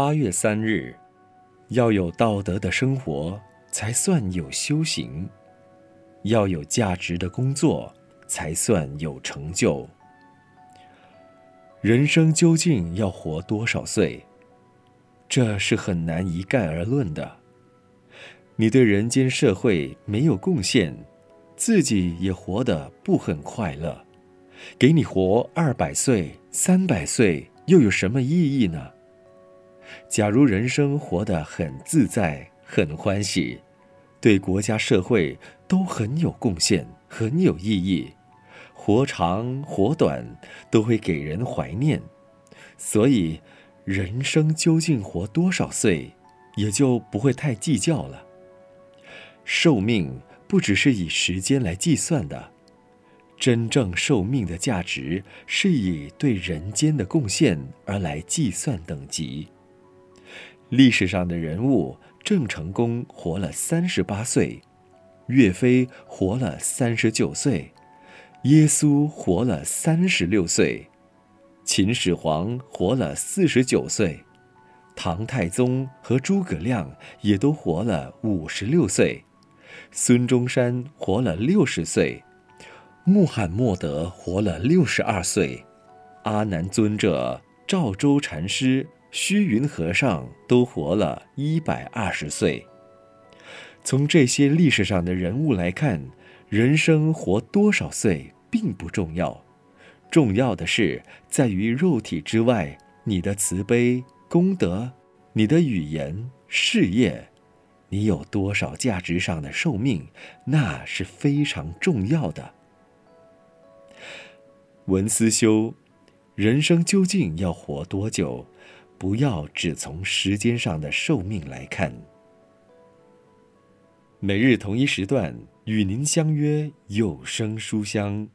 八月三日，要有道德的生活，才算有修行；要有价值的工作，才算有成就。人生究竟要活多少岁？这是很难一概而论的。你对人间社会没有贡献，自己也活得不很快乐，给你活二百岁、三百岁，又有什么意义呢？假如人生活得很自在、很欢喜，对国家社会都很有贡献、很有意义，活长活短都会给人怀念，所以人生究竟活多少岁，也就不会太计较了。寿命不只是以时间来计算的，真正寿命的价值是以对人间的贡献而来计算等级。历史上的人物，郑成功活了三十八岁，岳飞活了三十九岁，耶稣活了三十六岁，秦始皇活了四十九岁，唐太宗和诸葛亮也都活了五十六岁，孙中山活了六十岁，穆罕默德活了六十二岁，阿难尊者、赵州禅师。虚云和尚都活了一百二十岁。从这些历史上的人物来看，人生活多少岁并不重要，重要的是在于肉体之外，你的慈悲、功德，你的语言、事业，你有多少价值上的寿命，那是非常重要的。文思修，人生究竟要活多久？不要只从时间上的寿命来看。每日同一时段与您相约有声书香。